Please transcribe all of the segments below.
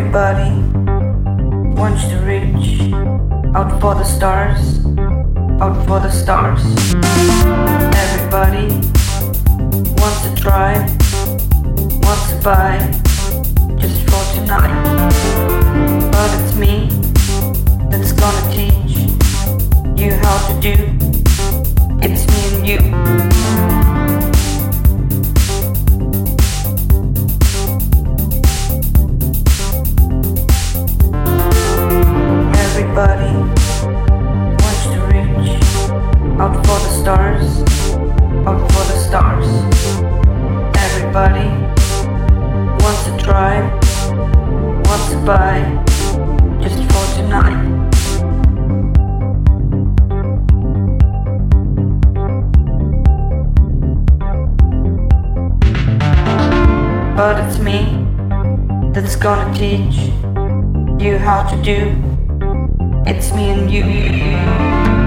Everybody wants to reach out for the stars, out for the stars. Everybody wants to try, wants to buy, stars, out for the stars. Everybody wants to try, wants to buy, just for tonight. But it's me that's gonna teach you how to do. It's me and you.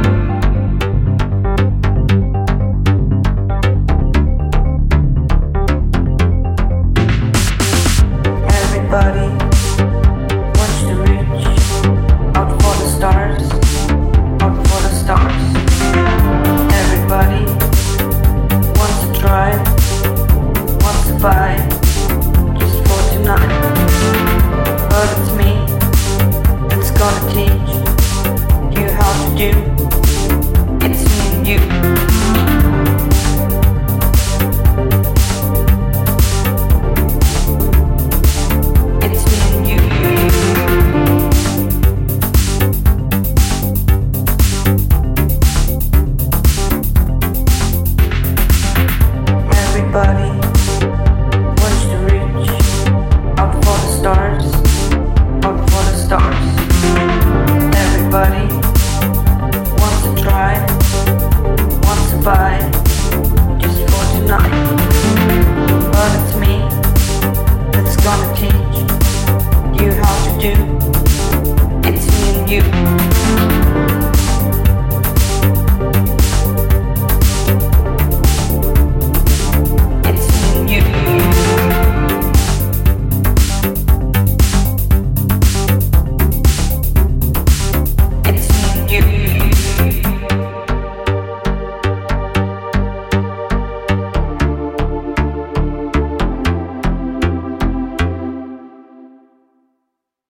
Just for tonight. But it's me gonna teach you how to do. you.